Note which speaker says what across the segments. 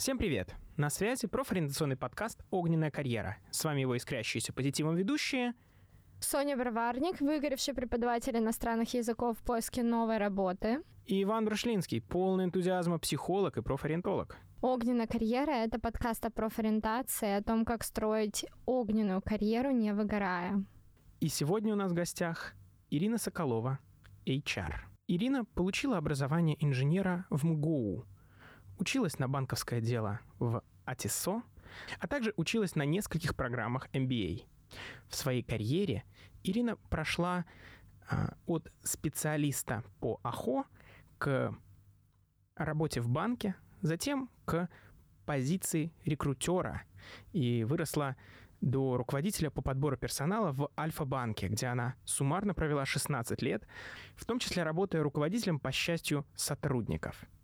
Speaker 1: Всем привет! На связи профориентационный подкаст «Огненная карьера». С вами его искрящиеся позитивом ведущие
Speaker 2: Соня Броварник, выгоревший преподаватель иностранных языков в поиске новой работы.
Speaker 1: И Иван Брушлинский, полный энтузиазма психолог и профориентолог.
Speaker 2: «Огненная карьера» — это подкаст о профориентации, о том, как строить огненную карьеру, не выгорая.
Speaker 1: И сегодня у нас в гостях Ирина Соколова, HR. Ирина получила образование инженера в МГУ, училась на банковское дело в АТИСО, а также училась на нескольких программах MBA. В своей карьере Ирина прошла а, от специалиста по АХО к работе в банке, затем к позиции рекрутера и выросла до руководителя по подбору персонала в Альфа-банке, где она суммарно провела 16 лет, в том числе работая руководителем по счастью сотрудников –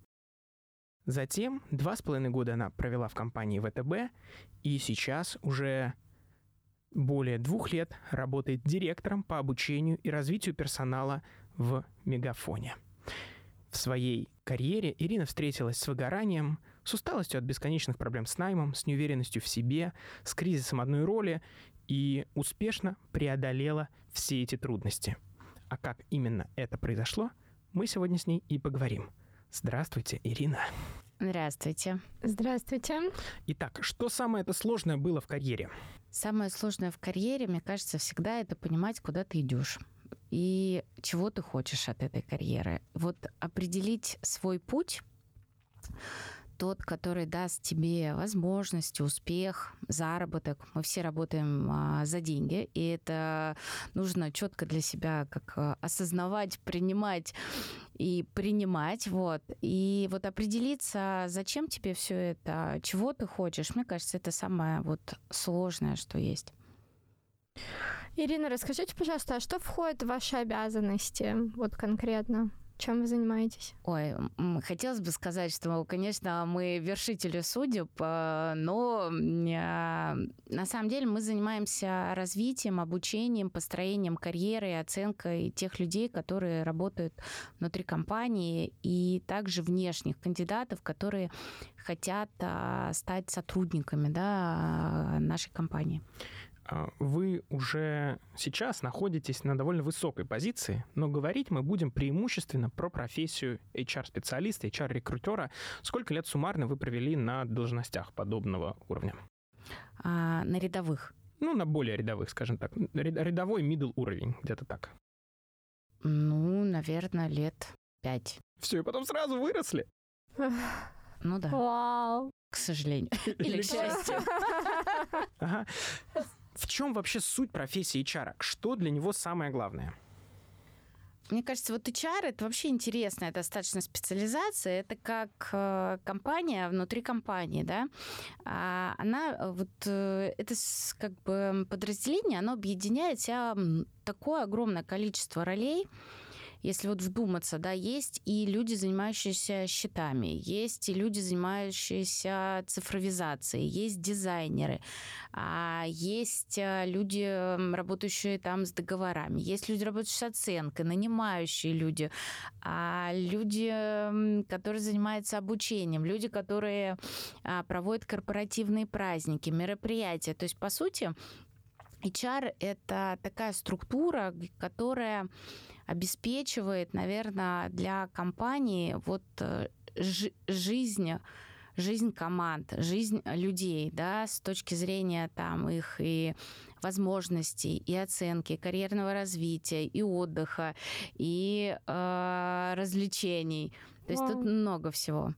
Speaker 1: Затем два с половиной года она провела в компании ВТБ, и сейчас уже более двух лет работает директором по обучению и развитию персонала в Мегафоне. В своей карьере Ирина встретилась с выгоранием, с усталостью от бесконечных проблем с наймом, с неуверенностью в себе, с кризисом одной роли и успешно преодолела все эти трудности. А как именно это произошло, мы сегодня с ней и поговорим – Здравствуйте, Ирина.
Speaker 3: Здравствуйте.
Speaker 2: Здравствуйте.
Speaker 1: Итак, что самое это сложное было в карьере?
Speaker 3: Самое сложное в карьере, мне кажется, всегда это понимать, куда ты идешь и чего ты хочешь от этой карьеры. Вот определить свой путь тот, который даст тебе возможность, успех, заработок. Мы все работаем а, за деньги, и это нужно четко для себя как а, осознавать, принимать и принимать, вот. И вот определиться, зачем тебе все это, чего ты хочешь, мне кажется, это самое вот сложное, что есть.
Speaker 2: Ирина, расскажите, пожалуйста, а что входит в ваши обязанности, вот конкретно? Чем вы занимаетесь?
Speaker 3: Ой, хотелось бы сказать, что, конечно, мы вершители судеб, э, но э, на самом деле мы занимаемся развитием, обучением, построением карьеры оценкой тех людей, которые работают внутри компании, и также внешних кандидатов, которые хотят э, стать сотрудниками да, нашей компании.
Speaker 1: А, вы уже сейчас находитесь на довольно высокой позиции, но говорить мы будем преимущественно про профессию HR-специалиста, HR-рекрутера. Сколько лет суммарно вы провели на должностях подобного уровня?
Speaker 3: А, на рядовых.
Speaker 1: Ну, на более рядовых, скажем так. Рядовой middle уровень, где-то так.
Speaker 3: Ну, наверное, лет пять.
Speaker 1: Все, и потом сразу выросли?
Speaker 3: Ну да.
Speaker 2: Вау.
Speaker 3: К сожалению. Или к счастью.
Speaker 1: Ага. В чем вообще суть профессии HR? Что для него самое главное?
Speaker 3: Мне кажется, вот HR это вообще интересная достаточно специализация. Это как э, компания внутри компании, да. А она э, вот э, это как бы подразделение, оно объединяет себя такое огромное количество ролей, если вот вдуматься, да, есть и люди, занимающиеся счетами, есть и люди, занимающиеся цифровизацией, есть дизайнеры, а есть э, люди, работающие там с договорами, есть люди, работающие с оценкой, нанимающие люди, а люди, которые занимаются обучением, люди, которые а, проводят корпоративные праздники, мероприятия. То есть, по сути, HR – это такая структура, которая обеспечивает, наверное, для компании вот э, жизнь жизнь команд, жизнь людей, да, с точки зрения там их и возможностей, и оценки, карьерного развития, и отдыха, и э, развлечений. То есть тут много всего.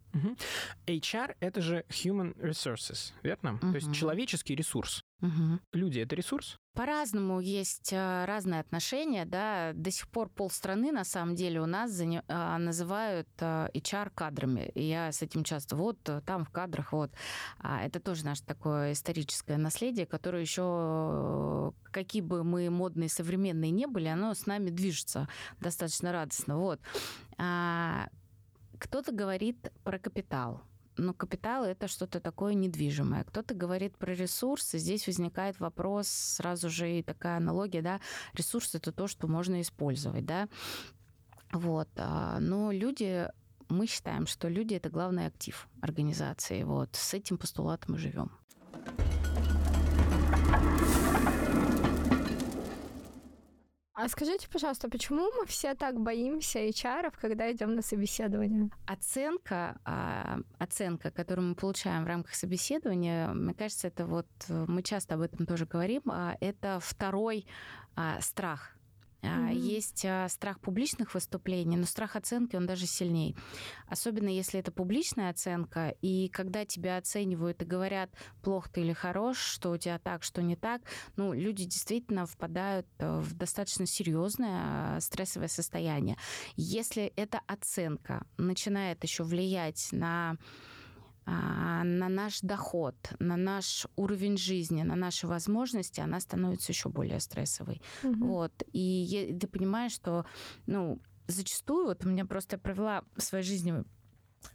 Speaker 1: HR это же human resources, верно? То есть человеческий ресурс. Угу. Люди это ресурс?
Speaker 3: По-разному есть э, разные отношения, да. До сих пор полстраны на самом деле у нас э, называют HR э, кадрами. И я с этим часто вот там в кадрах вот. А это тоже наше такое историческое наследие, которое еще какие бы мы модные современные не были, оно с нами движется достаточно радостно. Вот. Кто-то говорит про капитал но капитал это что-то такое недвижимое. Кто-то говорит про ресурсы, здесь возникает вопрос сразу же и такая аналогия, да, ресурс это то, что можно использовать, да. Вот. А, но люди мы считаем, что люди это главный актив организации. Вот с этим постулатом мы живем.
Speaker 2: А скажите, пожалуйста, почему мы все так боимся HR, когда идем на собеседование?
Speaker 3: Оценка, а, оценка, которую мы получаем в рамках собеседования, мне кажется, это вот мы часто об этом тоже говорим, а, это второй а, страх Mm-hmm. Есть а, страх публичных выступлений, но страх оценки, он даже сильнее. Особенно если это публичная оценка, и когда тебя оценивают и говорят, плохо ты или хорош, что у тебя так, что не так, ну, люди действительно впадают э, в достаточно серьезное а, стрессовое состояние. Если эта оценка начинает еще влиять на на наш доход, на наш уровень жизни, на наши возможности, она становится еще более стрессовой. Угу. Вот. И ты понимаешь, что, ну, зачастую, вот у меня просто провела в своей жизни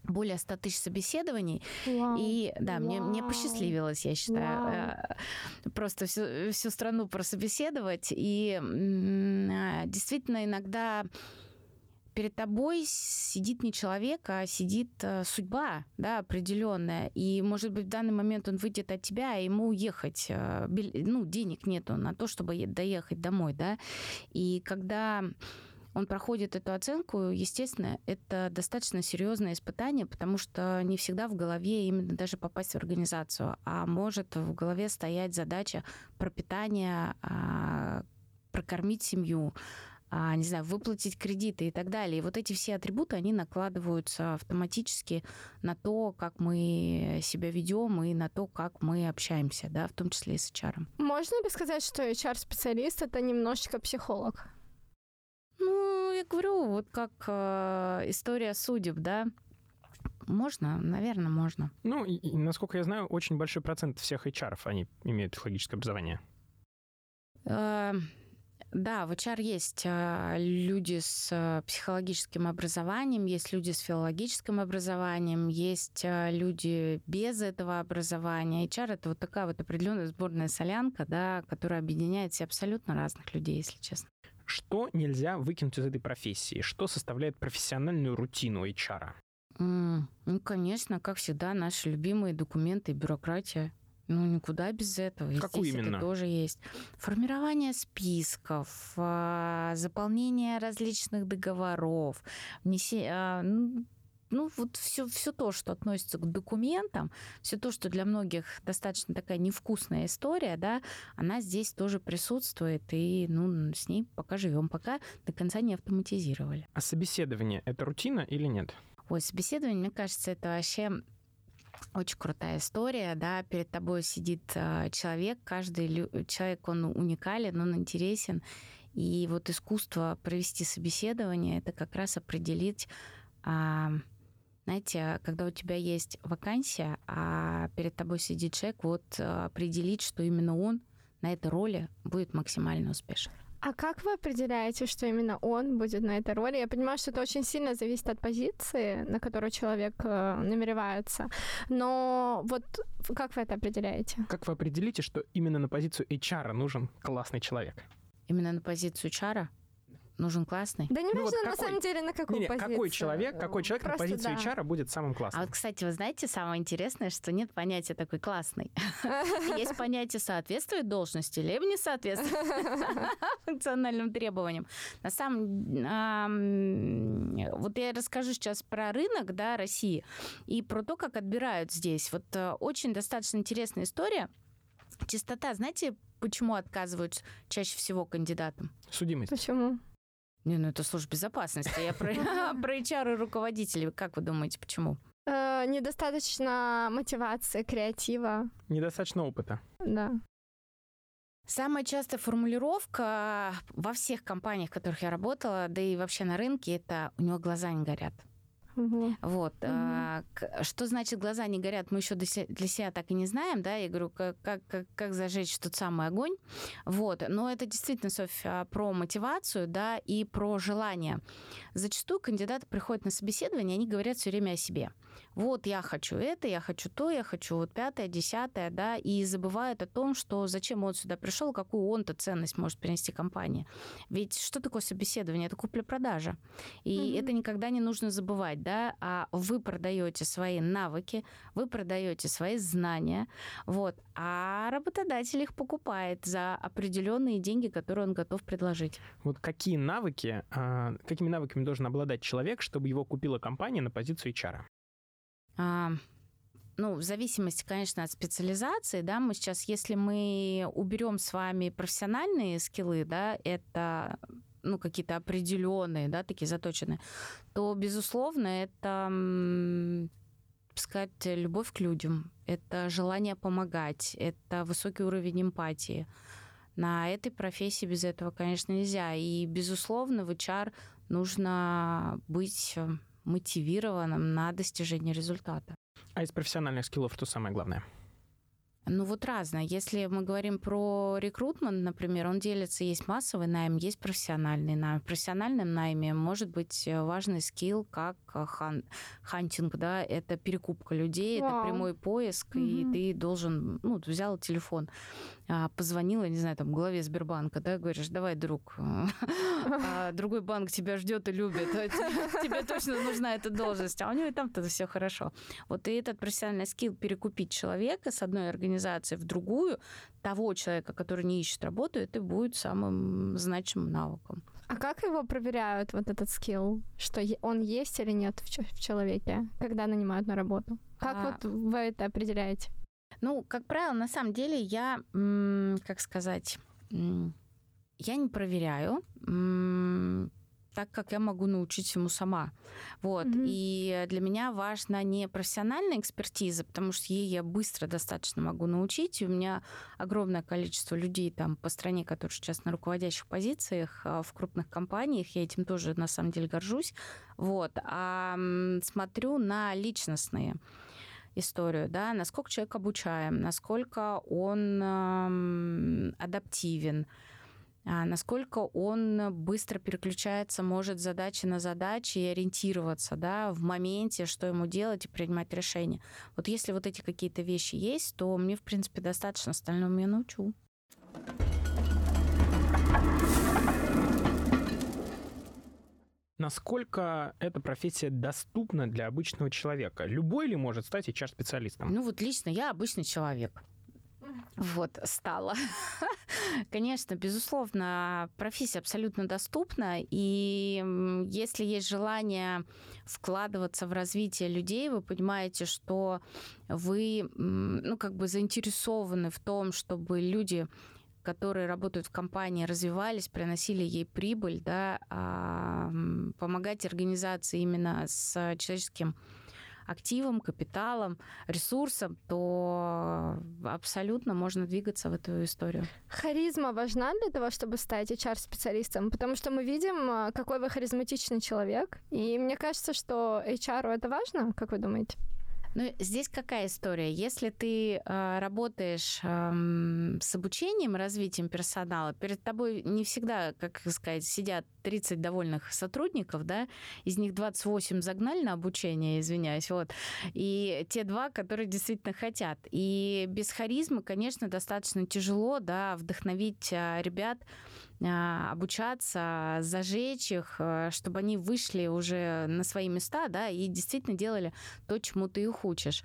Speaker 3: более 100 тысяч собеседований. Вау. И да, Вау. мне, мне посчастливилось, я считаю, Вау. Э, просто всю, всю страну прособеседовать. И а, действительно иногда перед тобой сидит не человек, а сидит э, судьба, да, определенная. И, может быть, в данный момент он выйдет от тебя, а ему уехать, э, ну, денег нету на то, чтобы доехать домой, да. И когда он проходит эту оценку, естественно, это достаточно серьезное испытание, потому что не всегда в голове именно даже попасть в организацию, а может в голове стоять задача пропитания, а, прокормить семью, не знаю, выплатить кредиты и так далее. И вот эти все атрибуты, они накладываются автоматически на то, как мы себя ведем и на то, как мы общаемся, да, в том числе и с HR.
Speaker 2: Можно ли сказать, что HR-специалист это немножечко психолог?
Speaker 3: Ну, я говорю, вот как э, история судеб, да, можно, наверное, можно.
Speaker 1: Ну, и, и, насколько я знаю, очень большой процент всех HR, они имеют психологическое образование.
Speaker 3: Э, да, в HR есть а, люди с а, психологическим образованием, есть люди с филологическим образованием, есть а, люди без этого образования. HR это вот такая вот определенная сборная солянка, да, которая объединяет все абсолютно разных людей, если честно.
Speaker 1: Что нельзя выкинуть из этой профессии? Что составляет профессиональную рутину HR?
Speaker 3: Mm, ну, конечно, как всегда, наши любимые документы и бюрократия. Ну, никуда без этого.
Speaker 1: Какую
Speaker 3: Здесь
Speaker 1: именно?
Speaker 3: это тоже есть. Формирование списков, а, заполнение различных договоров, внесение а, ну, ну, вот все, все то, что относится к документам, все то, что для многих достаточно такая невкусная история, да, она здесь тоже присутствует, и ну, с ней пока живем, пока до конца не автоматизировали.
Speaker 1: А собеседование — это рутина или нет?
Speaker 3: Ой, собеседование, мне кажется, это вообще очень крутая история, да, перед тобой сидит э, человек, каждый человек, он уникален, он интересен, и вот искусство провести собеседование, это как раз определить, а, знаете, когда у тебя есть вакансия, а перед тобой сидит человек, вот определить, что именно он на этой роли будет максимально успешен.
Speaker 2: А как вы определяете, что именно он будет на этой роли? Я понимаю, что это очень сильно зависит от позиции, на которую человек э, намеревается. Но вот как вы это определяете?
Speaker 1: Как вы определите, что именно на позицию HR нужен классный человек?
Speaker 3: Именно на позицию HR? Нужен классный.
Speaker 2: Да не ну, важно вот на самом деле на какую не, не, позицию.
Speaker 1: Какой человек, какой человек Просто на позицию да. HR будет самым классным.
Speaker 3: А вот, кстати, вы знаете, самое интересное, что нет понятия такой классный. Есть понятие соответствует должности, либо не соответствует функциональным требованиям. На самом вот я расскажу сейчас про рынок, да, России и про то, как отбирают здесь. Вот э, очень достаточно интересная история. Чистота, знаете, почему отказывают чаще всего кандидатам?
Speaker 1: Судимость.
Speaker 2: Почему?
Speaker 3: Не, ну это служба безопасности. Я про, про HR и руководителей. Как вы думаете, почему?
Speaker 2: Э, недостаточно мотивации, креатива.
Speaker 1: Недостаточно опыта.
Speaker 2: Да.
Speaker 3: Самая частая формулировка во всех компаниях, в которых я работала, да и вообще на рынке, это у него глаза не горят.
Speaker 2: Угу.
Speaker 3: Вот. Угу. А, что значит глаза не горят, мы еще для себя так и не знаем, да, я говорю, как, как, как зажечь тот самый огонь. Вот. Но это действительно, Софья, про мотивацию, да, и про желание. Зачастую кандидаты приходят на собеседование, они говорят все время о себе вот я хочу это, я хочу то, я хочу вот пятое, десятое, да, и забывают о том, что зачем он сюда пришел, какую он-то ценность может принести компании. Ведь что такое собеседование? Это купля-продажа. И mm-hmm. это никогда не нужно забывать. Да, а вы продаете свои навыки, вы продаете свои знания, вот, а работодатель их покупает за определенные деньги, которые он готов предложить.
Speaker 1: Вот какие навыки, а, какими навыками должен обладать человек, чтобы его купила компания на позицию HR?
Speaker 3: А, ну, в зависимости, конечно, от специализации, да, мы сейчас, если мы уберем с вами профессиональные скиллы, да, это ну, какие-то определенные, да, такие заточенные, то, безусловно, это, сказать, любовь к людям, это желание помогать, это высокий уровень эмпатии. На этой профессии без этого, конечно, нельзя. И, безусловно, в HR нужно быть мотивированным на достижение результата.
Speaker 1: А из профессиональных skill ов что самое главное?
Speaker 3: Ну вот разное. Если мы говорим про recruitment, например, он делится, есть массовый найм, есть профессиональный найм. В профессиональном найме может быть э, важный skill, как э, hun, hunting, да, это перекупка людей, Вау. это прямой поиск, угу. и ты должен, ну, взял телефон, позвонила, не знаю, там, главе Сбербанка, да, говоришь, давай, друг, а другой банк тебя ждет и любит, а тебе точно нужна эта должность, а у него и там-то все хорошо. Вот и этот профессиональный скилл перекупить человека с одной организации в другую, того человека, который не ищет работу, это будет самым значимым навыком.
Speaker 2: А как его проверяют, вот этот скилл, что он есть или нет в человеке, когда нанимают на работу? Как а... вот вы это определяете?
Speaker 3: Ну, как правило, на самом деле я, как сказать, я не проверяю, так как я могу научить ему сама. Вот. Mm-hmm. И для меня важна не профессиональная экспертиза, потому что ей я быстро достаточно могу научить. И у меня огромное количество людей там по стране, которые сейчас на руководящих позициях а, в крупных компаниях. Я этим тоже на самом деле горжусь. Вот. А смотрю на личностные историю, да, насколько человек обучаем, насколько он адаптивен, э, насколько он быстро переключается, может задачи на задачи и ориентироваться, да, в моменте, что ему делать и принимать решения. Вот если вот эти какие-то вещи есть, то мне, в принципе, достаточно, остальное я научу.
Speaker 1: Насколько эта профессия доступна для обычного человека? Любой ли может стать HR-специалистом?
Speaker 3: Ну вот лично я обычный человек. Вот, стала. Конечно, безусловно, профессия абсолютно доступна, и если есть желание вкладываться в развитие людей, вы понимаете, что вы, ну, как бы заинтересованы в том, чтобы люди которые работают в компании, развивались, приносили ей прибыль, да, а, помогать организации именно с человеческим активом, капиталом, ресурсом, то абсолютно можно двигаться в эту историю.
Speaker 2: Харизма важна для того, чтобы стать HR-специалистом? Потому что мы видим, а, какой вы харизматичный человек, и мне кажется, что HR это важно, как вы думаете?
Speaker 3: Ну, здесь какая история? Если ты э, работаешь э, с обучением, развитием персонала, перед тобой не всегда, как сказать, сидят 30 довольных сотрудников, да, из них 28 загнали на обучение, извиняюсь, вот, и те два, которые действительно хотят. И без харизмы, конечно, достаточно тяжело, да, вдохновить э, ребят, а, обучаться, зажечь их, э, чтобы они вышли уже на свои места, да, и действительно делали то, чему ты их учишь.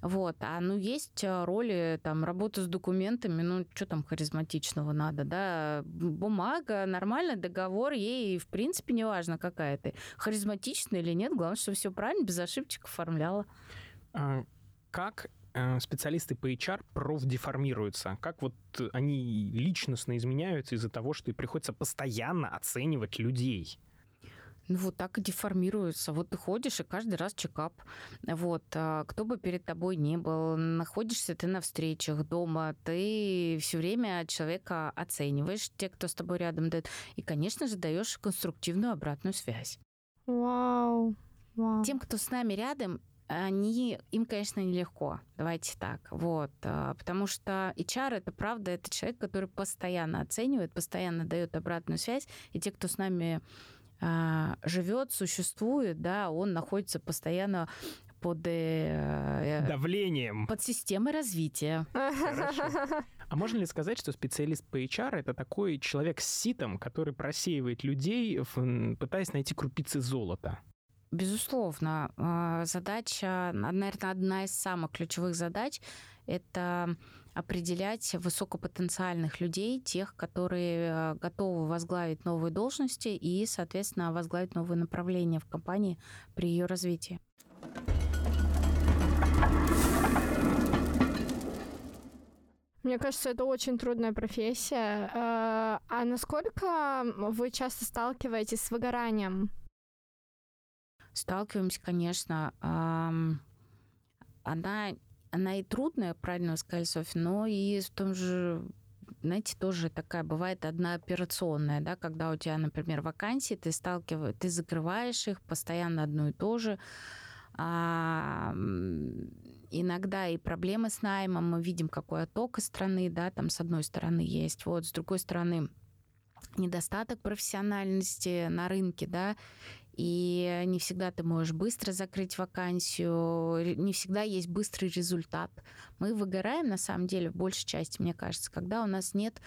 Speaker 3: Вот. А ну есть э, роли, там, работа с документами, ну, что там харизматичного надо, да? Бумага, нормальный договор, ей, в принципе, не важно, какая ты. Харизматичная или нет, главное, что все правильно, без ошибочек оформляла.
Speaker 1: А как специалисты по HR профдеформируются? Как вот они личностно изменяются из-за того, что приходится постоянно оценивать людей?
Speaker 3: Ну, вот так и деформируются. Вот ты ходишь, и каждый раз чекап. Вот. А кто бы перед тобой не был, находишься ты на встречах дома, ты все время человека оцениваешь, те, кто с тобой рядом дает, и, конечно же, даешь конструктивную обратную связь.
Speaker 2: Вау. Вау.
Speaker 3: Тем, кто с нами рядом, они, им, конечно, нелегко, давайте так, вот, а, потому что HR это правда, это человек, который постоянно оценивает, постоянно дает обратную связь, и те, кто с нами а, живет, существует, да, он находится постоянно под э,
Speaker 1: э, давлением,
Speaker 3: под системой развития.
Speaker 1: Хорошо. А можно ли сказать, что специалист по HR это такой человек с ситом, который просеивает людей, пытаясь найти крупицы золота?
Speaker 3: Безусловно, а, задача, наверное, одна из самых ключевых задач – это определять высокопотенциальных людей, тех, которые а, готовы возглавить новые должности и, соответственно, возглавить новые направления в компании при ее развитии.
Speaker 2: Мне кажется, это очень трудная профессия. А, а насколько вы часто сталкиваетесь с выгоранием?
Speaker 3: Сталкиваемся, конечно. Она, она и трудная, правильно вы сказали, Софья, но и в том же знаете, тоже такая бывает одна операционная, да, когда у тебя, например, вакансии, ты сталкиваешь, ты закрываешь их постоянно одно и то же. А, иногда и проблемы с наймом, мы видим, какой отток из страны, да, там с одной стороны есть, вот, с другой стороны недостаток профессиональности на рынке, да, и не всегда ты можешь быстро закрыть вакансию, не всегда есть быстрый результат. Мы выгораем, на самом деле, в большей части, мне кажется, когда у нас нет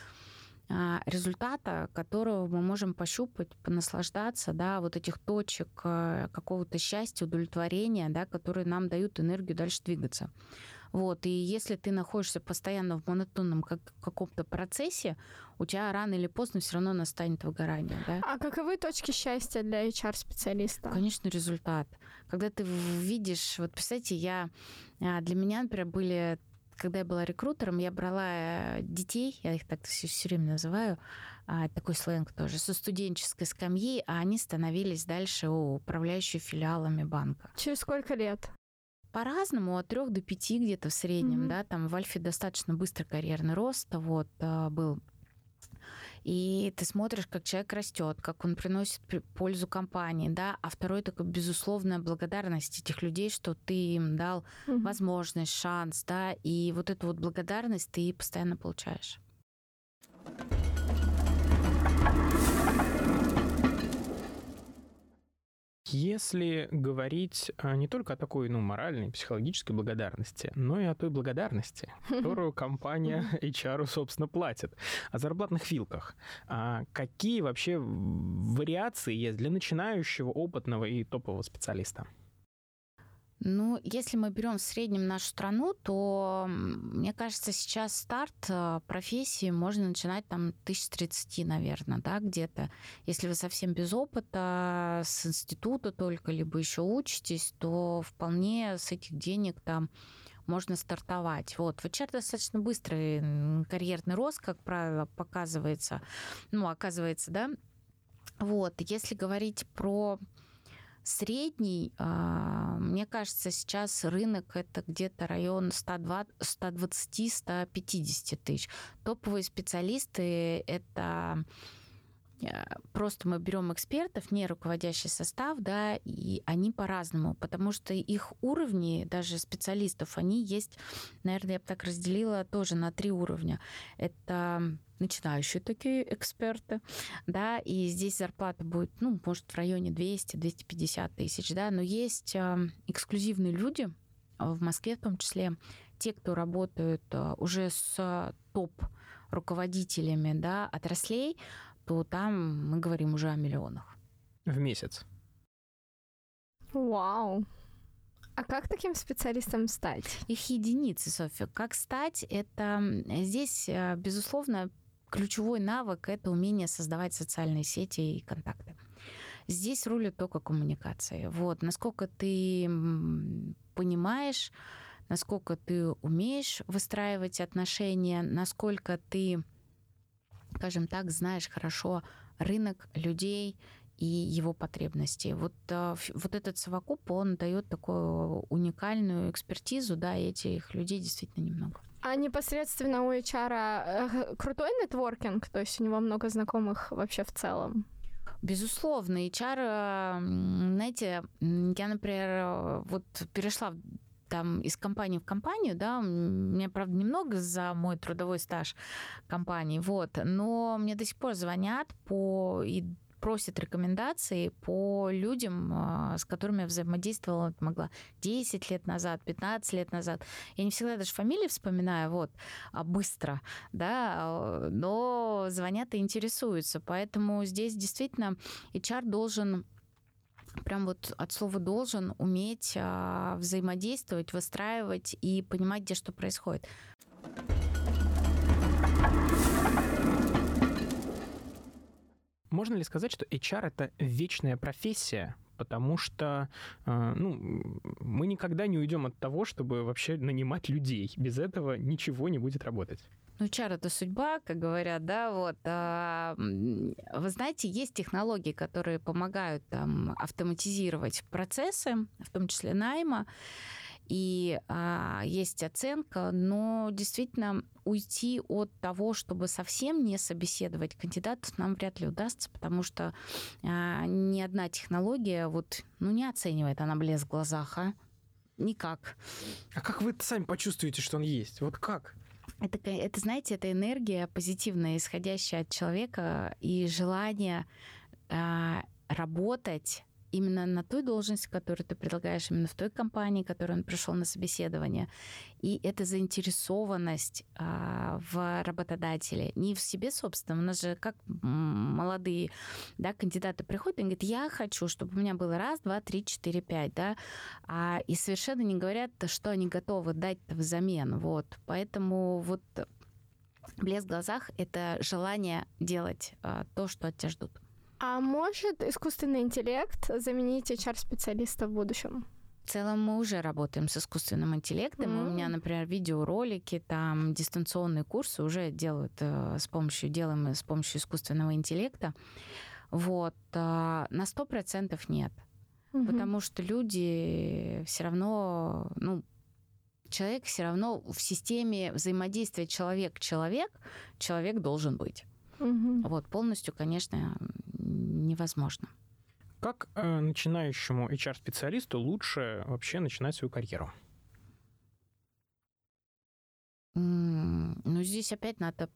Speaker 3: а, результата, которого мы можем пощупать, понаслаждаться, да, вот этих точек э, какого-то счастья, удовлетворения, да, которые нам дают энергию дальше двигаться. Вот, и если ты находишься постоянно в монотонном как, каком-то процессе, у тебя рано или поздно все равно настанет выгорание. Да?
Speaker 2: А каковы точки счастья для HR-специалиста?
Speaker 3: Конечно, результат. Когда ты видишь, вот представьте, я а, для меня, например, были когда я была рекрутером, я брала э, детей, я их так все, все время называю, а, такой сленг тоже, со студенческой скамьи, а они становились дальше управляющими филиалами банка.
Speaker 2: Через сколько лет?
Speaker 3: По-разному, от трех до пяти где-то в среднем, mm-hmm. да, там в Альфе достаточно быстрый карьерный рост, вот, а, был и ты смотришь, как человек растет, как он приносит пользу компании, да, а второй такой безусловная благодарность этих людей, что ты им дал mm-hmm. возможность, шанс, да, и вот эту вот благодарность ты постоянно получаешь.
Speaker 1: Если говорить а, не только о такой, ну, моральной, психологической благодарности, но и о той благодарности, которую компания HR, собственно, платит, о зарплатных вилках, а какие вообще вариации есть для начинающего, опытного и топового специалиста?
Speaker 3: Ну, если мы берем в среднем нашу страну, то, мне кажется, сейчас старт э, профессии можно начинать там тысяч тридцати, наверное, да, где-то. Если вы совсем без опыта, с института только, либо еще учитесь, то вполне с этих денег там можно стартовать. Вот. В HR достаточно быстрый карьерный рост, как правило, показывается, ну, оказывается, да. Вот. Если говорить про Средний, а, мне кажется, сейчас рынок это где-то район 120-150 тысяч. Топовые специалисты это просто мы берем экспертов, не руководящий состав, да, и они по-разному, потому что их уровни, даже специалистов, они есть, наверное, я бы так разделила тоже на три уровня. Это начинающие такие эксперты, да, и здесь зарплата будет, ну, может, в районе 200-250 тысяч, да, но есть э, эксклюзивные люди, в Москве в том числе, те, кто работают э, уже с топ-руководителями, да, отраслей, то там мы говорим уже о миллионах.
Speaker 1: В месяц?
Speaker 2: Вау. А как таким специалистом стать?
Speaker 3: Их единицы, Софья. Как стать? Это здесь, э, безусловно, ключевой навык — это умение создавать социальные сети и контакты. Здесь рулит только коммуникация. Вот, насколько ты понимаешь, насколько ты умеешь выстраивать отношения, насколько ты, скажем так, знаешь хорошо рынок людей и его потребности. Вот, э, вот этот совокуп, он дает такую уникальную экспертизу, да, и этих людей действительно немного.
Speaker 2: А непосредственно у HR э, крутой нетворкинг, то есть у него много знакомых вообще в целом?
Speaker 3: Безусловно, HR, э, знаете, я, например, вот перешла там из компании в компанию, да, у меня, правда, немного за мой трудовой стаж компании, вот, но мне до сих пор звонят по и просит рекомендации по людям, а, с которыми я взаимодействовала, могла 10 лет назад, 15 лет назад. Я не всегда даже фамилии вспоминаю, вот, а быстро, да, а, но звонят и интересуются. Поэтому здесь действительно HR должен прям вот от слова должен уметь а, взаимодействовать, выстраивать и понимать, где что происходит.
Speaker 1: Можно ли сказать, что HR это вечная профессия, потому что э, ну, мы никогда не уйдем от того, чтобы вообще нанимать людей. Без этого ничего не будет работать.
Speaker 3: Ну, чар это судьба, как говорят, да, вот. А, вы знаете, есть технологии, которые помогают там автоматизировать процессы, в том числе найма и а, есть оценка, но действительно уйти от того, чтобы совсем не собеседовать кандидатов, нам вряд ли удастся, потому что а, ни одна технология вот, ну, не оценивает она блеск в глазах, а? Никак.
Speaker 1: А как вы сами почувствуете, что он есть? Вот как?
Speaker 3: Это, это, знаете, это энергия позитивная, исходящая от человека и желание а, работать именно на той должности, которую ты предлагаешь, именно в той компании, в которой он пришел на собеседование. И эта заинтересованность а, в работодателе, не в себе, собственно. У нас же как молодые да, кандидаты приходят и говорят, я хочу, чтобы у меня было раз, два, три, четыре, пять, да, а, и совершенно не говорят, что они готовы дать взамен. Вот. Поэтому вот блеск в глазах — это желание делать а, то, что от тебя ждут.
Speaker 2: А может искусственный интеллект заменить HR-специалиста в будущем?
Speaker 3: В целом мы уже работаем с искусственным интеллектом. Mm-hmm. У меня, например, видеоролики, там дистанционные курсы уже делают э, с помощью, делаем с помощью искусственного интеллекта. Вот. Э, на сто процентов нет. Mm-hmm. Потому что люди все равно, ну, человек все равно в системе взаимодействия человек-человек, человек должен быть. Угу. Вот полностью, конечно, невозможно.
Speaker 1: Как э, начинающему HR-специалисту лучше вообще начинать свою карьеру?
Speaker 3: Ну, здесь опять надо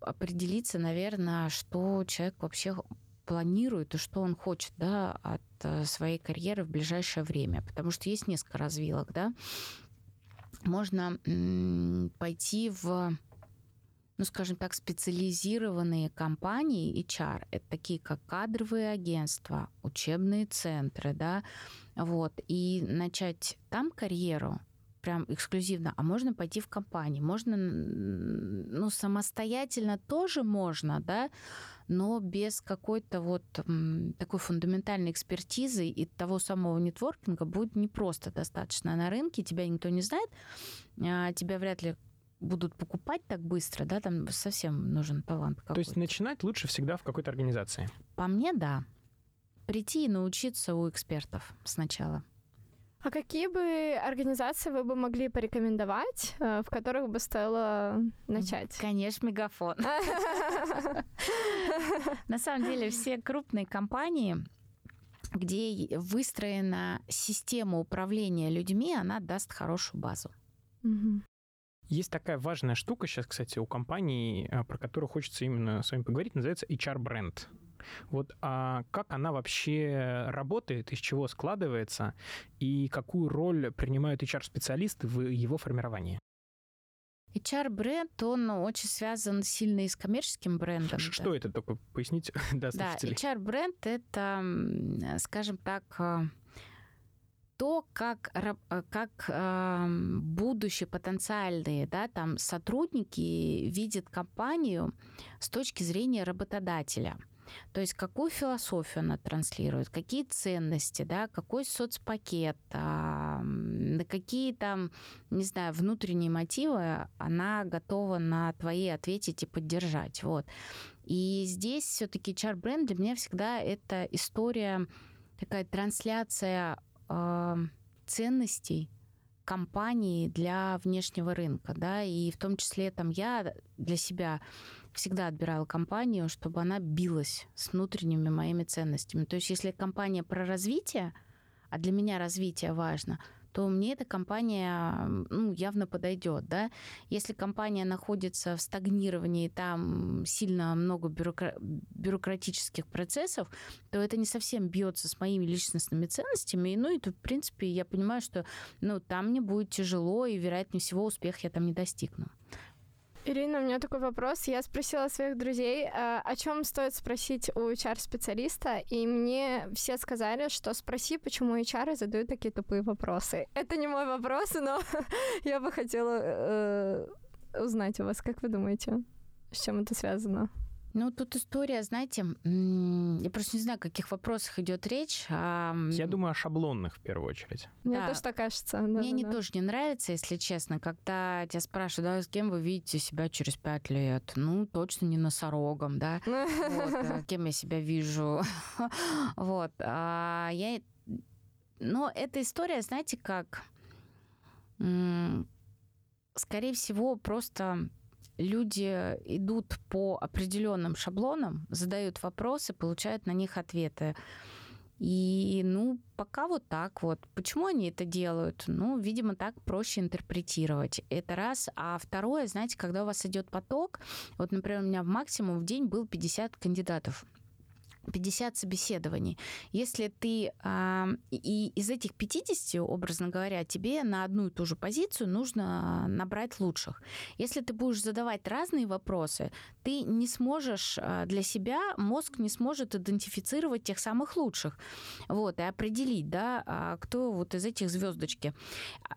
Speaker 3: определиться, наверное, что человек вообще планирует и что он хочет да, от э, своей карьеры в ближайшее время. Потому что есть несколько развилок. Да? Можно пойти в ну, скажем так, специализированные компании HR, это такие как кадровые агентства, учебные центры, да, вот, и начать там карьеру, прям эксклюзивно, а можно пойти в компании, можно, ну, самостоятельно тоже можно, да, но без какой-то вот такой фундаментальной экспертизы и того самого нетворкинга будет непросто достаточно на рынке, тебя никто не знает, а тебя вряд ли будут покупать так быстро, да, там совсем нужен талант какой-то.
Speaker 1: То есть начинать лучше всегда в какой-то организации?
Speaker 3: По мне, да. Прийти и научиться у экспертов сначала.
Speaker 2: А какие бы организации вы бы могли порекомендовать, э, в которых бы стоило начать?
Speaker 3: Конечно, Мегафон. На самом деле все крупные компании, где выстроена система управления людьми, она даст хорошую базу.
Speaker 1: Есть такая важная штука сейчас, кстати, у компании, э, про которую хочется именно с вами поговорить, называется HR-бренд. Вот а как она вообще работает, из чего складывается, и какую роль принимают HR-специалисты в его формировании?
Speaker 3: HR-бренд, он очень связан сильно и с коммерческим брендом.
Speaker 1: Что да. это только поясните для
Speaker 3: слушателей? Да, HR-бренд — это, скажем так, э, то, как, э, как э, будущие потенциальные да, там, сотрудники видят компанию с точки зрения работодателя. То есть какую философию она транслирует, какие ценности, да, какой соцпакет, а, какие там, не знаю, внутренние мотивы она готова на твои ответить и поддержать. Вот. И здесь все-таки HR-бренд для меня всегда это история, такая трансляция ценностей компании для внешнего рынка, да, и в том числе там я для себя всегда отбирала компанию, чтобы она билась с внутренними моими ценностями. То есть если компания про развитие, а для меня развитие важно, то мне эта компания ну, явно подойдет. Да? Если компания находится в стагнировании, там сильно много бюрокра... бюрократических процессов, то это не совсем бьется с моими личностными ценностями. Ну и, то, в принципе, я понимаю, что ну, там мне будет тяжело, и, вероятнее всего, успех я там не достигну.
Speaker 2: Ирина, у меня такой вопрос. Я спросила своих друзей, э, о чем стоит спросить у HR-специалиста, и мне все сказали, что спроси, почему HR задают такие тупые вопросы. Это не мой вопрос, но я бы хотела э, узнать у вас, как вы думаете, с чем это связано?
Speaker 3: Ну, тут история, знаете, я просто не знаю, о каких вопросах идет речь. А...
Speaker 1: Я думаю о шаблонных в первую очередь.
Speaker 2: Мне да. тоже так кажется. Да,
Speaker 3: Мне
Speaker 2: да,
Speaker 3: не
Speaker 2: да.
Speaker 3: тоже не нравится, если честно, когда тебя спрашивают, да, с кем вы видите себя через пять лет? Ну, точно не носорогом, да? Вот, а кем я себя вижу? Вот. А я... Но эта история, знаете, как... Скорее всего, просто люди идут по определенным шаблонам, задают вопросы, получают на них ответы. И, ну, пока вот так вот. Почему они это делают? Ну, видимо, так проще интерпретировать. Это раз. А второе, знаете, когда у вас идет поток, вот, например, у меня в максимум в день был 50 кандидатов 50 собеседований. Если ты а, и из этих 50, образно говоря, тебе на одну и ту же позицию нужно набрать лучших. Если ты будешь задавать разные вопросы, ты не сможешь а, для себя, мозг не сможет идентифицировать тех самых лучших. Вот, и определить, да, а, кто вот из этих звездочки.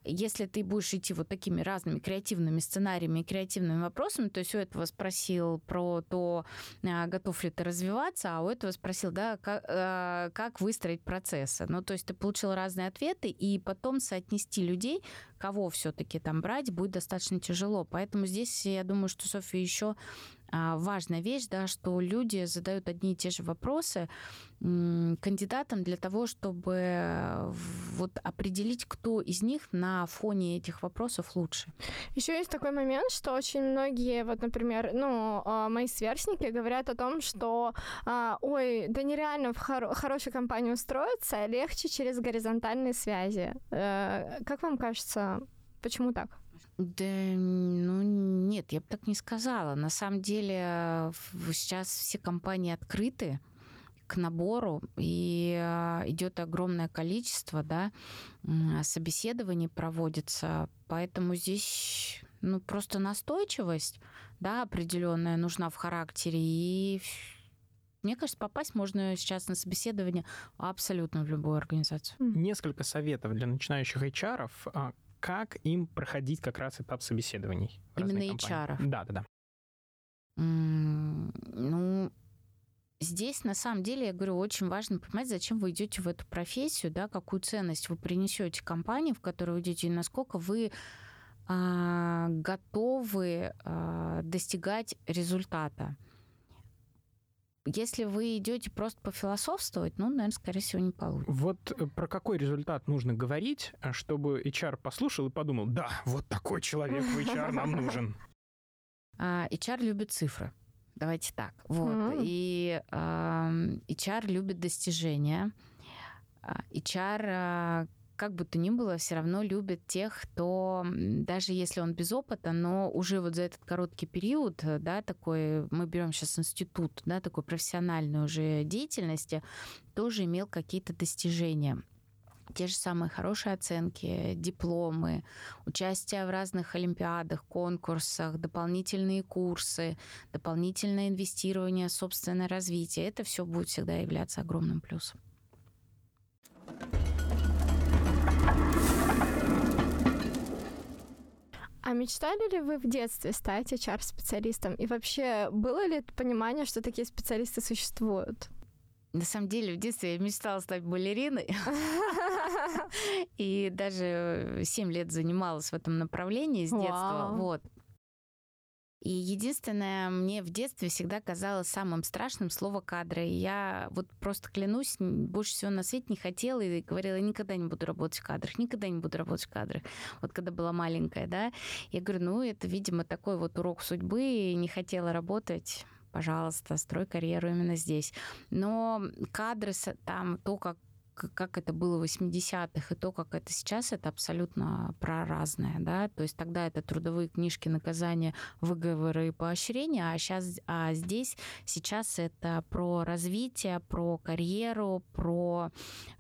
Speaker 3: Если ты будешь идти вот такими разными креативными сценариями креативными вопросами, то есть у этого спросил про то, а, готов ли ты развиваться, а у этого спросил, да, как, э, как выстроить процессы. Ну, то есть ты получил разные ответы, и потом соотнести людей, кого все-таки там брать, будет достаточно тяжело. Поэтому здесь, я думаю, что Софья еще а, важная вещь, да, что люди задают одни и те же вопросы кандидатам для того, чтобы вот определить, кто из них на фоне этих вопросов лучше.
Speaker 2: Еще есть такой момент, что очень многие, вот, например, ну, а, мои сверстники говорят о том, что, а, ой, да нереально в хоро- хорошей компании устроиться, легче через горизонтальные связи. Э, как вам кажется, почему так?
Speaker 3: Да, ну нет, я бы так не сказала. На самом деле сейчас все компании открыты к набору, и а, идет огромное количество, да, собеседований проводится, поэтому здесь, ну, просто настойчивость, да, определенная нужна в характере, и мне кажется, попасть можно сейчас на собеседование абсолютно в любую организацию.
Speaker 1: Несколько советов для начинающих HR, а, как им проходить как раз этап собеседований.
Speaker 3: Именно HR.
Speaker 1: Да, да, да.
Speaker 3: ну, здесь на самом деле, я говорю, очень важно понимать, зачем вы идете в эту профессию, да, какую ценность вы принесете компании, в которую вы идете, и насколько вы а, готовы а, достигать результата. Если вы идете просто пофилософствовать, ну, наверное, скорее всего, не получится.
Speaker 1: Вот э, про какой результат нужно говорить, э, чтобы HR послушал и подумал, да, вот такой человек в HR нам нужен.
Speaker 3: А, HR любит цифры. Давайте так. Вот. Mm-hmm. И э, HR любит достижения. А, HR как бы то ни было, все равно любят тех, кто, даже если он без опыта, но уже вот за этот короткий период, э, да, такой, мы берем сейчас институт, да, такой профессиональной уже деятельности, тоже имел какие-то достижения те же самые хорошие оценки, дипломы, участие в разных олимпиадах, конкурсах, дополнительные курсы, дополнительное инвестирование, собственное развитие. Это все будет всегда являться огромным плюсом.
Speaker 2: А мечтали ли вы в детстве стать HR-специалистом? И вообще, было ли понимание, что такие специалисты существуют?
Speaker 3: На самом деле, в детстве я мечтала стать балериной. И даже 7 лет занималась в этом направлении с детства. Вот. И единственное, мне в детстве всегда казалось самым страшным слово кадры. Я вот просто клянусь, больше всего на свете не хотела и говорила, никогда не буду работать в кадрах, никогда не буду работать в кадрах. Вот когда была маленькая, да, я говорю, ну, это, видимо, такой вот урок судьбы, и не хотела работать пожалуйста, строй карьеру именно здесь. Но кадры, там, то, как как это было в 80-х, и то, как это сейчас, это абсолютно проразное, да, то есть тогда это трудовые книжки, наказания, выговоры и поощрения, а сейчас, а здесь, сейчас это про развитие, про карьеру, про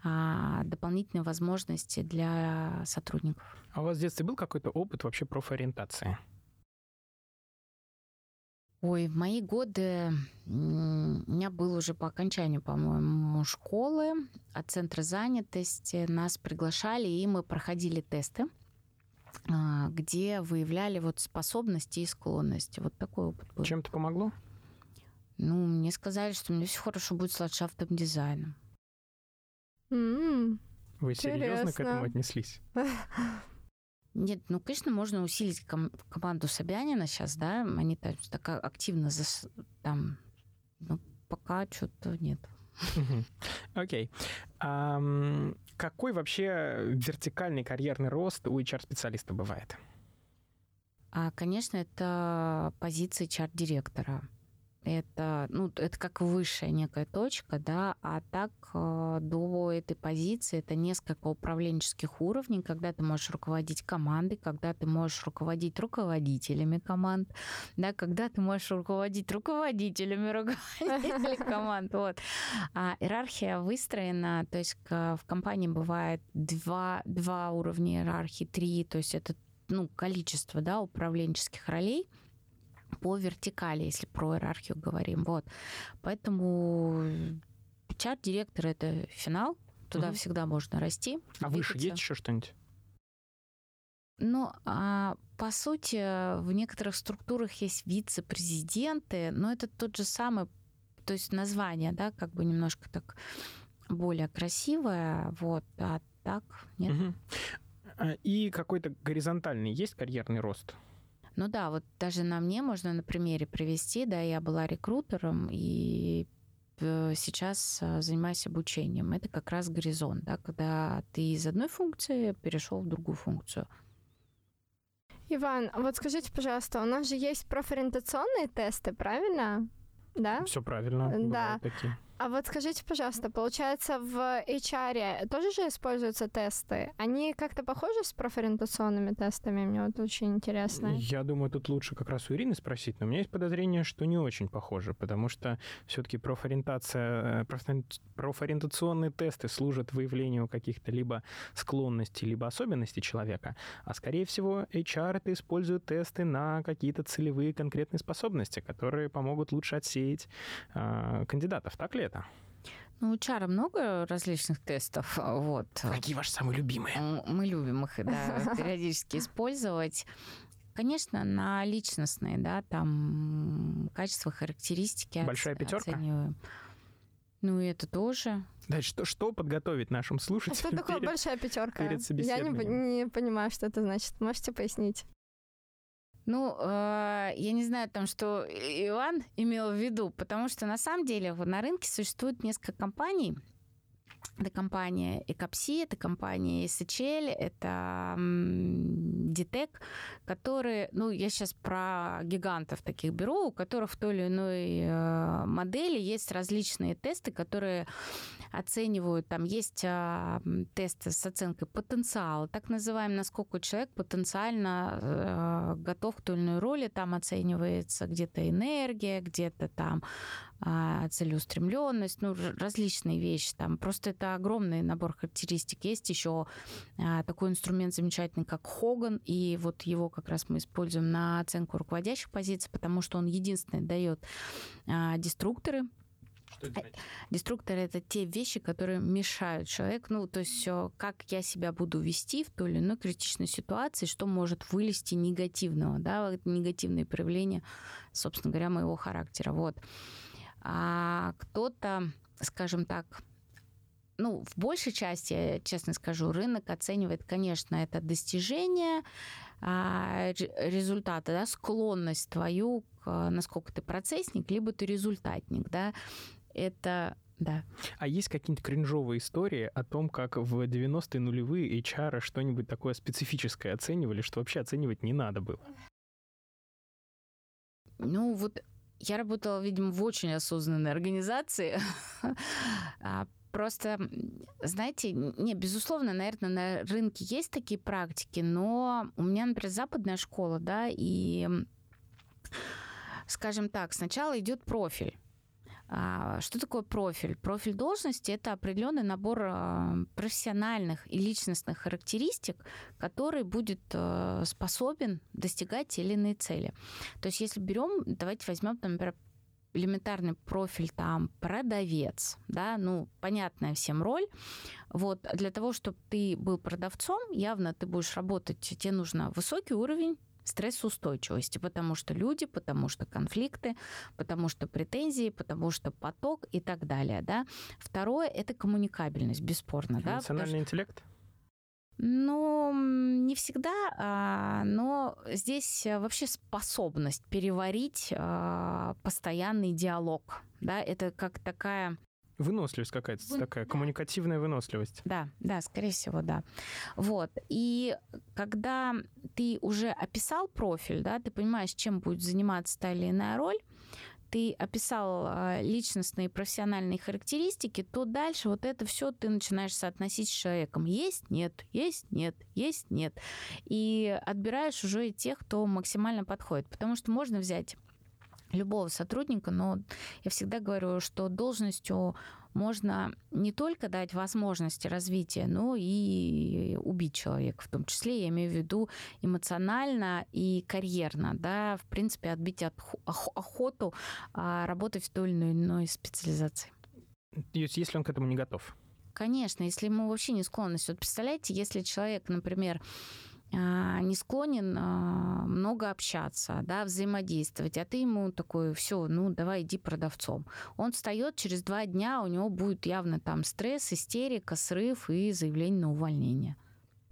Speaker 3: а, дополнительные возможности для сотрудников.
Speaker 1: А у вас в детстве был какой-то опыт вообще профориентации?
Speaker 3: Ой, в мои годы у меня был уже по окончанию, по-моему, школы от центра занятости. Нас приглашали, и мы проходили тесты, а, где выявляли вот способности и склонности. Вот такой опыт был.
Speaker 1: Чем-то помогло?
Speaker 3: Ну, мне сказали, что мне все хорошо будет с ландшафтным дизайном.
Speaker 2: М,
Speaker 1: Вы серьезно к
Speaker 2: Интересно.
Speaker 1: этому отнеслись?
Speaker 3: Нет, ну, конечно, можно усилить ком- команду Собянина сейчас, да, они так, так а- активно зас- там, ну, пока что-то нет.
Speaker 1: Окей. Какой вообще вертикальный карьерный рост у HR-специалиста бывает?
Speaker 3: А, конечно, это позиция чарт-директора. Это, ну, это как высшая некая точка, да, а так э, до этой позиции это несколько управленческих уровней, когда ты можешь руководить командой, когда ты можешь руководить руководителями команд, да, когда ты можешь руководить руководителями руководителей команд, вот. А иерархия выстроена, то есть в компании бывает два, два уровня иерархии, три, то есть это ну, количество да, управленческих ролей по вертикали, если про иерархию говорим. Вот. Поэтому чат-директор — это финал, туда
Speaker 1: Мгм.
Speaker 3: всегда можно расти.
Speaker 1: А выше
Speaker 3: двигаться.
Speaker 1: есть еще что-нибудь?
Speaker 3: Ну, а, по сути, в некоторых структурах есть вице-президенты, но это тот же самый, то есть название, да, как бы немножко так более красивое, вот, а так нет.
Speaker 1: А, И какой-то горизонтальный есть карьерный рост?
Speaker 3: Ну да, вот даже на мне можно на примере привести, да, я была рекрутером и э, сейчас э, занимаюсь обучением. Это как раз горизонт, да, когда ты из одной функции перешел в другую функцию.
Speaker 2: Иван, вот скажите, пожалуйста, у нас же есть профориентационные тесты, правильно? Да?
Speaker 1: Все правильно.
Speaker 2: Да.
Speaker 1: такие.
Speaker 2: А вот скажите, пожалуйста, получается, в HR тоже же используются тесты? Они как-то похожи с профориентационными тестами? Мне вот очень интересно.
Speaker 1: Я думаю, тут лучше как раз у Ирины спросить, но у меня есть подозрение, что не очень похоже, потому что все-таки профориентация, э, профори- профориентационные тесты служат выявлению каких-то либо склонностей, либо особенностей человека, а скорее всего HR это используют тесты на какие-то целевые конкретные способности, которые помогут лучше отсеять э, кандидатов. Так ли это?
Speaker 3: Ну, у HR много различных тестов, вот.
Speaker 1: Какие ваши самые любимые?
Speaker 3: Мы любим их, да, периодически использовать. Конечно, на личностные, да, там качества, характеристики.
Speaker 1: Большая
Speaker 3: оц-
Speaker 1: пятерка?
Speaker 3: оцениваем. Ну, и это тоже.
Speaker 1: Да, что, что подготовить нашим
Speaker 2: А что
Speaker 1: слушателям
Speaker 2: такое
Speaker 1: перед-
Speaker 2: большая пятерка?
Speaker 1: перед
Speaker 2: Я не, не понимаю, что это значит. Можете пояснить?
Speaker 3: Ну, э, я не знаю там, что Иван имел в виду, потому что на самом деле на рынке существует несколько компаний. Это компания Экапси, это компания SHL, это Ditec, которые, ну, я сейчас про гигантов таких беру, у которых в той или иной э, модели есть различные тесты, которые оценивают, там есть а, тесты с оценкой потенциала, так называемый, насколько человек потенциально э, готов к той или иной роли, там оценивается где-то энергия, где-то там а, целеустремленность, ну, различные вещи там. Просто это огромный набор характеристик. Есть еще а, такой инструмент замечательный, как Хоган, и вот его как раз мы используем на оценку руководящих позиций, потому что он единственный дает деструкторы,
Speaker 1: Что это значит?
Speaker 3: Деструкторы это те вещи, которые мешают человеку. Ну, то есть как я себя буду вести в той или иной критичной ситуации, что может вылезти негативного, да, негативные проявления, собственно говоря, моего характера. Вот. А кто-то, скажем так, ну, в большей части, я честно скажу, рынок оценивает, конечно, это достижение, а, ре- результата, да, склонность твою, насколько ты процессник, либо ты результатник, да, это, да.
Speaker 1: А есть какие-нибудь кринжовые истории о том, как в 90-е нулевые HR что-нибудь такое специфическое оценивали, что вообще оценивать не надо было?
Speaker 3: Ну, вот я работала, видимо, в очень осознанной организации. А, Просто, знаете, не, безусловно, наверное, на рынке есть такие практики, но у меня, например, западная школа, да, и, скажем так, сначала идет профиль. А, что такое профиль? Профиль должности это определенный набор а, профессиональных и личностных характеристик, который будет а, способен достигать те или иные цели. То есть, если берем, давайте возьмем, например, элементарный профиль там продавец, да, ну, понятная всем роль. Вот, для того, чтобы ты был продавцом, явно ты будешь работать, тебе нужно высокий уровень стрессоустойчивости, потому что люди, потому что конфликты, потому что претензии, потому что поток и так далее, да. Второе — это коммуникабельность, бесспорно, да.
Speaker 1: Эмоциональный интеллект?
Speaker 3: Ну, не всегда, а, но здесь вообще способность переварить а, постоянный диалог, да, это как такая
Speaker 1: Выносливость какая-то Вы... такая, коммуникативная выносливость.
Speaker 3: Да, да, скорее всего, да. Вот. И когда ты уже описал профиль, да, ты понимаешь, чем будет заниматься та или иная роль, ты описал а, личностные и профессиональные характеристики, то дальше вот это все ты начинаешь соотносить с человеком. Есть, нет, есть, нет, есть, нет. И отбираешь уже тех, кто максимально подходит. Потому что можно взять любого сотрудника, но я всегда говорю, что должностью можно не только дать возможности развития, но и убить человека, в том числе, я имею в виду эмоционально и карьерно, да, в принципе, отбить от охоту а, работать в той или иной специализации.
Speaker 1: Если он к этому не готов.
Speaker 3: Конечно, если ему вообще не склонность. Вот представляете, если человек, например, не склонен а, много общаться, да, взаимодействовать, а ты ему такой, все, ну давай иди продавцом. Он встает через два дня, у него будет явно там стресс, истерика, срыв и заявление на увольнение.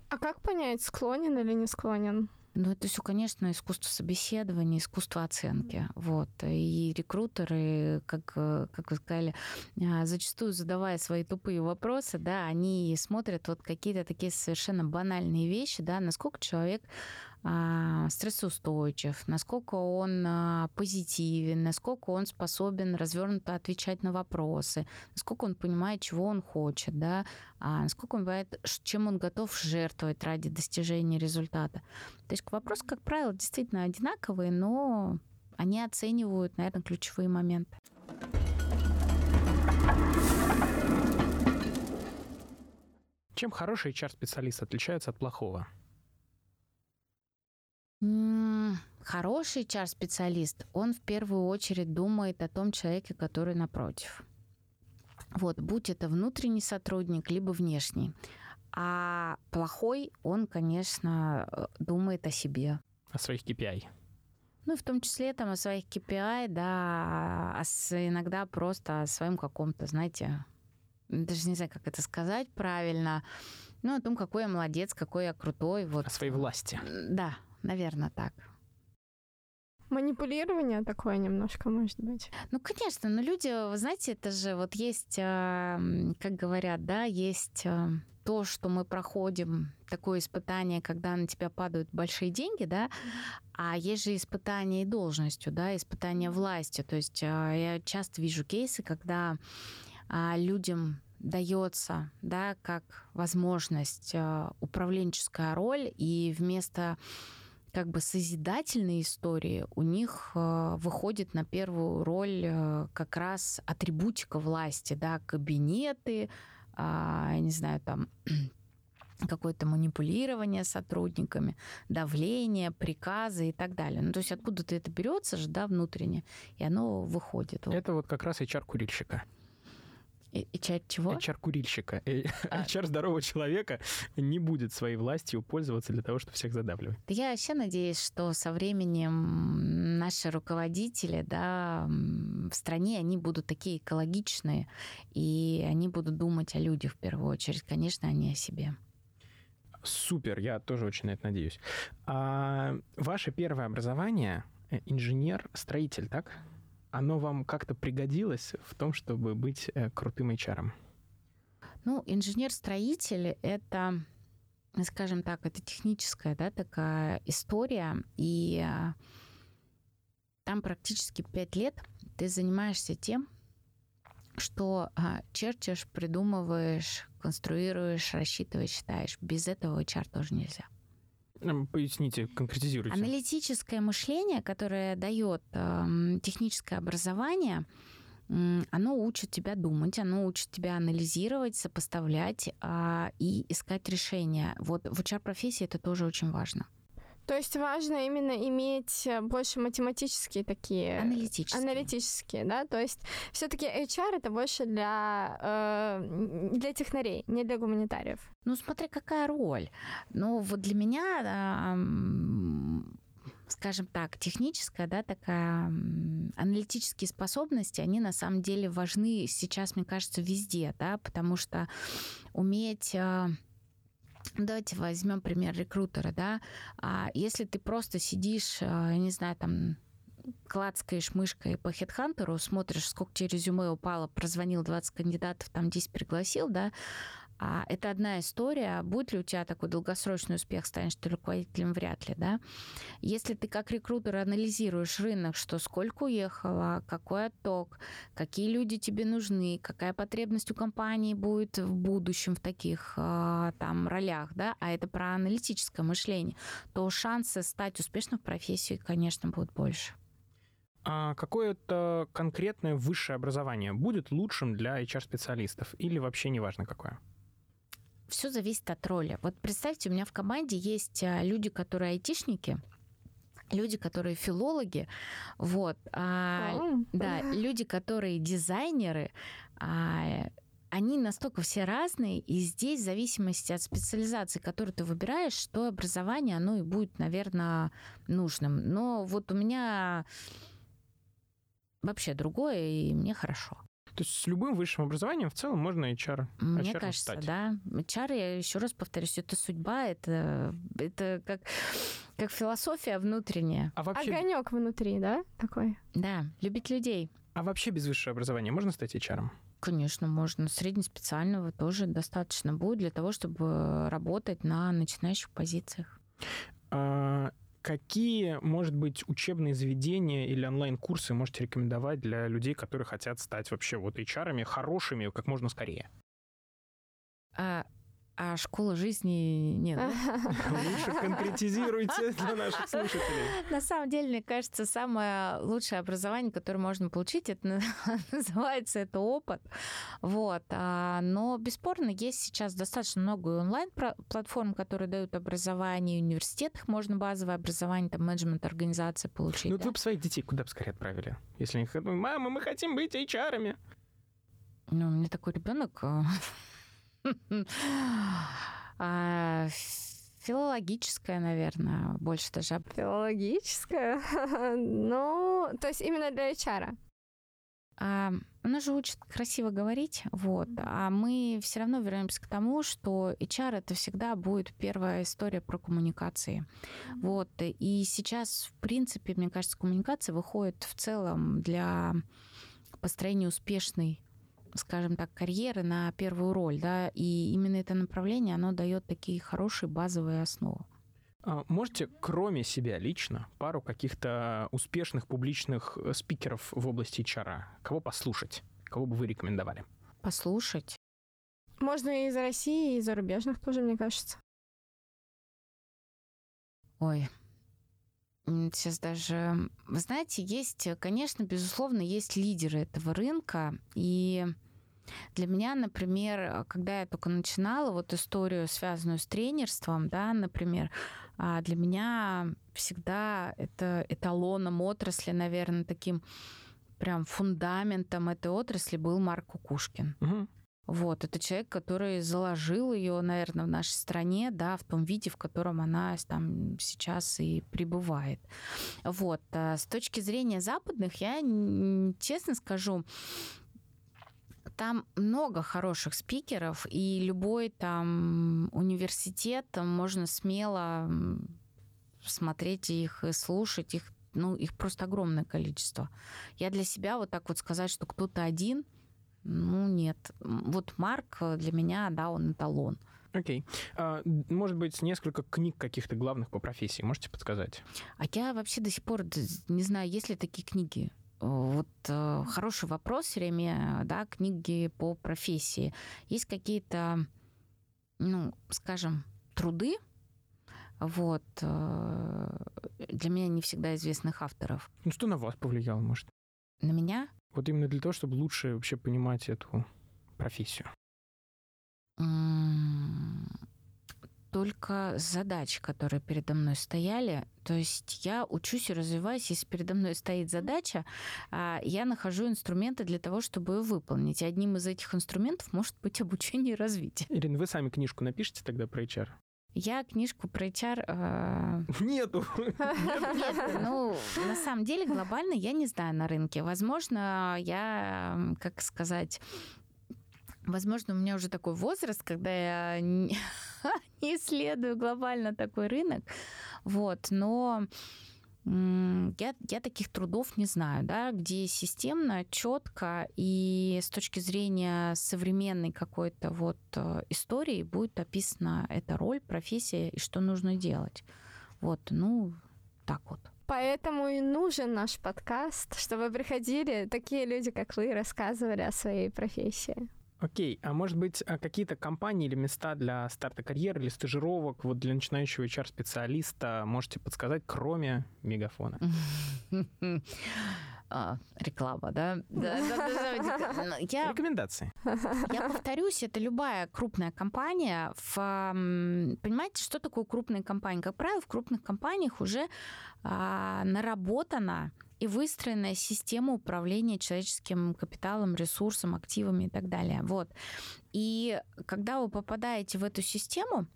Speaker 2: А как понять, склонен или не склонен?
Speaker 3: Ну, это все, конечно, искусство собеседования, искусство оценки. Вот. И рекрутеры, как, э, как вы сказали, а, зачастую задавая свои тупые вопросы, да, они смотрят вот какие-то такие совершенно банальные вещи, да, насколько человек стрессоустойчив, насколько он а, позитивен, насколько он способен развернуто отвечать на вопросы, насколько он понимает, чего он хочет, да, а, насколько он понимает, чем он готов жертвовать ради достижения результата. То есть вопросы, как правило, действительно одинаковые, но они оценивают, наверное, ключевые моменты.
Speaker 1: Чем хороший HR-специалист отличается от плохого?
Speaker 3: Хороший HR-специалист, он в первую очередь думает о том человеке, который напротив. Вот, будь это внутренний сотрудник, либо внешний. А плохой, он, конечно, э, думает о себе.
Speaker 1: О своих KPI.
Speaker 3: Ну, в том числе там о своих KPI, да, а с, иногда просто о своем каком-то, знаете, даже не знаю, как это сказать правильно, ну, о том, какой я молодец, какой я крутой. Вот.
Speaker 1: О своей власти.
Speaker 3: Да, Наверное, так.
Speaker 2: Манипулирование такое немножко, может быть.
Speaker 3: Ну, конечно, но люди, вы знаете, это же вот есть, а, как говорят, да, есть а, то, что мы проходим, такое испытание, когда на тебя падают большие деньги, да, а есть же испытание и должностью, да, испытание властью. То есть а, я часто вижу кейсы, когда людям дается, да, как возможность управленческая роль, и вместо как бы созидательные истории, у них э, выходит на первую роль э, как раз атрибутика власти, да, кабинеты, э, я не знаю, там какое-то манипулирование сотрудниками, давление, приказы и так далее. Ну, то есть откуда-то это берется же, да, внутренне, и оно выходит.
Speaker 1: Это вот как раз HR-курильщика.
Speaker 3: HR чего?
Speaker 1: HR-курильщика. HR а. здорового человека не будет своей властью пользоваться для того, чтобы всех задавливать.
Speaker 3: Я вообще надеюсь, что со временем наши руководители да, в стране, они будут такие экологичные, и они будут думать о людях в первую очередь, конечно, а не о себе.
Speaker 1: Супер, я тоже очень на это надеюсь. А, ваше первое образование э, инженер-строитель, так? Оно вам как-то пригодилось в том, чтобы быть э, крутым HR?
Speaker 3: Ну, инженер-строитель — это, скажем так, это техническая да, такая история, и э, там практически пять лет ты занимаешься тем, что а, черчишь, придумываешь, конструируешь, рассчитываешь, считаешь. Без этого HR тоже нельзя.
Speaker 1: Поясните, конкретизируйте.
Speaker 3: Аналитическое мышление, которое дает э, техническое образование, оно учит тебя думать, оно учит тебя анализировать, сопоставлять а, и искать решения. Вот в HR-профессии это тоже очень важно.
Speaker 2: То есть важно именно иметь э, больше математические такие...
Speaker 3: Аналитические.
Speaker 2: Аналитические, да? То есть все таки HR это больше для, э, для технарей, не для гуманитариев.
Speaker 3: Ну, смотри, какая роль. Ну, вот для меня... Э, скажем так, техническая, да, такая аналитические способности, они на самом деле важны сейчас, мне кажется, везде, да, потому что уметь э, Давайте возьмем пример рекрутера, да. А если ты просто сидишь, я не знаю, там клацкаешь мышкой по хедхантеру, смотришь, сколько тебе резюме упало, прозвонил 20 кандидатов, там 10 пригласил, да, а это одна история. Будет ли у тебя такой долгосрочный успех, станешь ты руководителем, вряд ли, да? Если ты как рекрутер анализируешь рынок, что сколько уехало, какой отток, какие люди тебе нужны, какая потребность у компании будет в будущем в таких а, там ролях, да, а это про аналитическое мышление, то шансы стать успешным в профессии, конечно, будут больше.
Speaker 1: А какое-то конкретное высшее образование будет лучшим для HR-специалистов или вообще неважно какое?
Speaker 3: Все зависит от роли. Вот представьте, у меня в команде есть а, люди, которые айтишники, люди, которые филологи, вот, а, да, люди, которые дизайнеры, а, они настолько все разные, и здесь в зависимости от специализации, которую ты выбираешь, то образование, оно и будет, наверное, нужным. Но вот у меня вообще другое, и мне хорошо.
Speaker 1: То есть с любым высшим образованием в целом можно HR,
Speaker 3: Мне
Speaker 1: HR
Speaker 3: кажется,
Speaker 1: стать.
Speaker 3: да. HR, я еще раз повторюсь, это судьба, это, это как, как философия внутренняя.
Speaker 2: А вообще... Огонек внутри, да, такой?
Speaker 3: Да, любить людей.
Speaker 1: А вообще без высшего образования можно стать HR?
Speaker 3: Конечно, можно. Среднеспециального тоже достаточно будет для того, чтобы работать на начинающих позициях.
Speaker 1: А, Какие, может быть, учебные заведения или онлайн-курсы можете рекомендовать для людей, которые хотят стать вообще вот HR-ами хорошими как можно скорее?
Speaker 3: А, а школа жизни нет.
Speaker 1: Лучше конкретизируйте для наших слушателей.
Speaker 3: На самом деле, мне кажется, самое лучшее образование, которое можно получить, это называется это опыт. Вот. А, но бесспорно, есть сейчас достаточно много онлайн-платформ, которые дают образование. В университетах можно базовое образование, там, менеджмент организации получить.
Speaker 1: Ну, да? вы бы своих детей куда бы скорее отправили? Если они хотят, мама, мы хотим быть HR-ами.
Speaker 3: Ну, у меня такой ребенок филологическая, наверное, больше даже.
Speaker 2: Филологическая? ну, то есть именно для HR.
Speaker 3: А, она же учит красиво говорить, вот, а мы все равно вернемся к тому, что HR это всегда будет первая история про коммуникации, вот, и сейчас, в принципе, мне кажется, коммуникация выходит в целом для построения успешной скажем так, карьеры на первую роль, да, и именно это направление, оно дает такие хорошие базовые основы.
Speaker 1: А можете, кроме себя лично, пару каких-то успешных публичных э, спикеров в области HR, кого послушать, кого бы вы рекомендовали?
Speaker 3: Послушать?
Speaker 2: Можно и из России, и из зарубежных тоже, мне кажется.
Speaker 3: Ой, сейчас даже... Вы знаете, есть, конечно, безусловно, есть лидеры этого рынка, и для меня, например, когда я только начинала вот историю, связанную с тренерством, да, например, а, для меня всегда это эталоном отрасли, наверное, таким прям фундаментом этой отрасли был Марк Кукушкин. Угу. Вот, это человек, который заложил ее, наверное, в нашей стране, да, в том виде, в котором она там сейчас и пребывает. Вот, а с точки зрения западных, я честно скажу, там много хороших спикеров, и любой там университет можно смело смотреть их и слушать их. Ну, их просто огромное количество. Я для себя вот так вот сказать, что кто-то один, ну, нет. Вот Марк для меня, да, он эталон.
Speaker 1: Окей. Okay. А, может быть, несколько книг каких-то главных по профессии можете подсказать?
Speaker 3: А я вообще до сих пор не знаю, есть ли такие книги. Вот э, хороший вопрос все время, да, книги по профессии. Есть какие-то, ну, скажем, труды, вот, э, для меня не всегда известных авторов.
Speaker 1: Ну, что на вас повлияло, может?
Speaker 3: На меня?
Speaker 1: Вот именно для того, чтобы лучше вообще понимать эту профессию.
Speaker 3: Только задач, которые передо мной стояли. То есть я учусь и развиваюсь. Если передо мной стоит задача, а, я нахожу инструменты для того, чтобы ее выполнить. И одним из этих инструментов может быть обучение и развитие.
Speaker 1: Ирина, вы сами книжку напишите тогда про HR?
Speaker 3: Я книжку про HR... Э...
Speaker 1: Нету.
Speaker 3: Нет, ну, на самом деле, глобально я не знаю на рынке. Возможно, я, как сказать, Возможно, у меня уже такой возраст, когда я не исследую глобально такой рынок. Вот, но я, я таких трудов не знаю, да, где системно, четко и с точки зрения современной какой-то вот э, истории будет описана эта роль, профессия и что нужно делать. Вот, ну, так вот.
Speaker 2: Поэтому и нужен наш подкаст, чтобы приходили такие люди, как вы, и рассказывали о своей профессии.
Speaker 1: Окей, а может быть а какие-то компании или места для старта карьеры или стажировок вот для начинающего HR-специалиста можете подсказать, кроме мегафона?
Speaker 3: А, реклама, да? да,
Speaker 1: да я, Рекомендации.
Speaker 3: Я повторюсь, это любая крупная компания. В, понимаете, что такое крупная компания? Как правило, в крупных компаниях уже а, наработана и выстроенная система управления человеческим капиталом, ресурсом, активами и так далее. Вот. И когда вы попадаете в эту систему,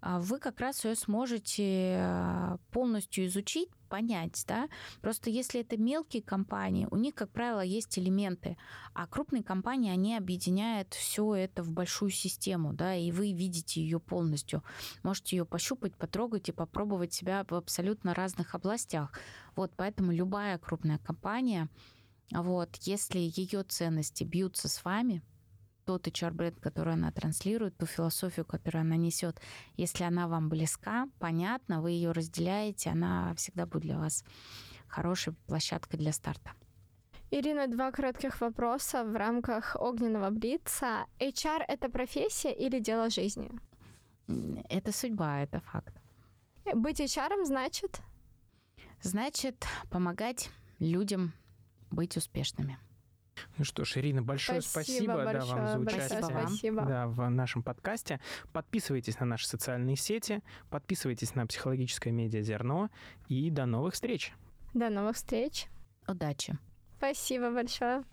Speaker 3: а, вы как раз ее сможете а, полностью изучить, понять, да. Просто если это мелкие компании, у них, как правило, есть элементы, а крупные компании, они объединяют все это в большую систему, да, и вы видите ее полностью. Можете ее пощупать, потрогать и попробовать себя в абсолютно разных областях. Вот, поэтому любая крупная компания, вот, если ее ценности бьются с вами, тот HR-бренд, который она транслирует, ту философию, которую она несет, если она вам близка, понятна, вы ее разделяете, она всегда будет для вас хорошей площадкой для старта.
Speaker 2: Ирина, два коротких вопроса в рамках огненного блица. HR — это профессия или дело жизни?
Speaker 3: Это судьба, это факт.
Speaker 2: Быть HR значит?
Speaker 3: Значит, помогать людям быть успешными.
Speaker 1: Ну что ж, Ирина, большое спасибо, спасибо да, вам за участие
Speaker 2: спасибо.
Speaker 1: Да, в нашем подкасте. Подписывайтесь на наши социальные сети, подписывайтесь на психологическое медиа «Зерно» и до новых встреч.
Speaker 2: До новых встреч.
Speaker 3: Удачи.
Speaker 2: Спасибо большое.